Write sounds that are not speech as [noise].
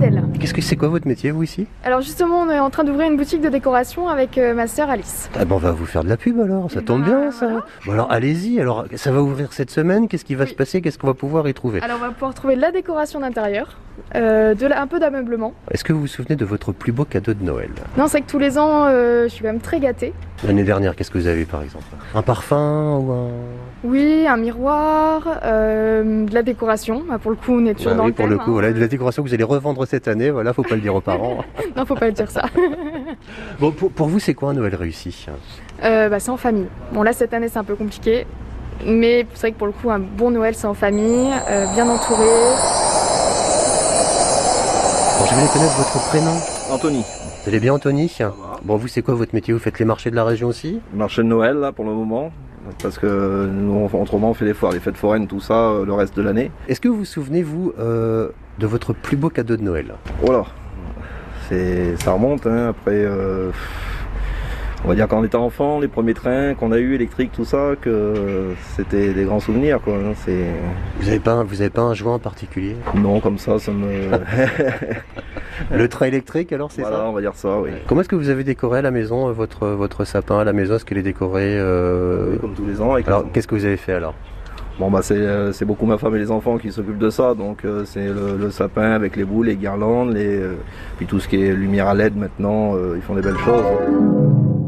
Adèle. Qu'est-ce que c'est quoi votre métier, vous ici? Alors justement, on est en train d'ouvrir une boutique de décoration avec euh, ma sœur Alice. Ah ben on va vous faire de la pub alors, ça tombe bien ça. Bon alors allez-y, alors ça va ouvrir cette semaine, qu'est-ce qui va Oui. se passer, qu'est-ce qu'on va pouvoir y trouver? Alors on va pouvoir trouver de la décoration d'intérieur, euh, de la- un peu d'ameublement. Est-ce que vous vous souvenez de votre plus beau cadeau de Noël? Non, c'est que tous les ans, euh, je suis quand même très gâtée. L'année dernière, qu'est-ce que vous avez par exemple? Un parfum ou un... Oui, un miroir, de la décoration. Bah, pour le coup, on est toujours Ah dans oui, le pour thème, le coup, hein. voilà, de la décoration que vous allez revendre cette année, voilà, faut pas le dire aux parents. [laughs] Non, faut pas le dire ça. [laughs] bon, pour, pour vous, c'est quoi un Noël réussi Euh, bah, c'est en famille. Bon là, cette année, c'est un peu compliqué. Mais c'est vrai que pour le coup, un bon Noël, c'est en famille, euh, bien entouré. Bon, je voulais connaître votre prénom? Anthony, Vous allez bien, Anthony? Bon, vous, c'est quoi votre métier? Vous faites les marchés de la région aussi? Marché de Noël là pour le moment, parce que nous autrement on fait les foires, les fêtes foraines, tout ça euh, le reste de l'année. Est-ce que vous vous souvenez, vous, euh, de votre plus beau cadeau de Noël? Oh là, c'est ça remonte hein, après. euh, on va dire quand on était enfant, les premiers trains qu'on a eu électriques, tout ça, que c'était des grands souvenirs quoi. hein, Vous avez pas, un- vous avez pas un joint en particulier? Non comme ça, ça me. [laughs] [laughs] Le train électrique, alors, c'est voilà, ça on va dire ça, oui. Comment est-ce que vous avez décoré à la maison euh, votre, votre sapin à la maison? Est-ce qu'il est décoré euh, Oui, Comme tous les ans. Avec Alors, qu'est-ce que vous avez fait alors? Bon bah c'est euh, c'est beaucoup ma femme et les enfants qui s'occupent de ça, donc euh, c'est le, le sapin avec les boules, les guirlandes, les, euh, puis tout ce qui est lumière à LED maintenant, euh, ils font des belles choses.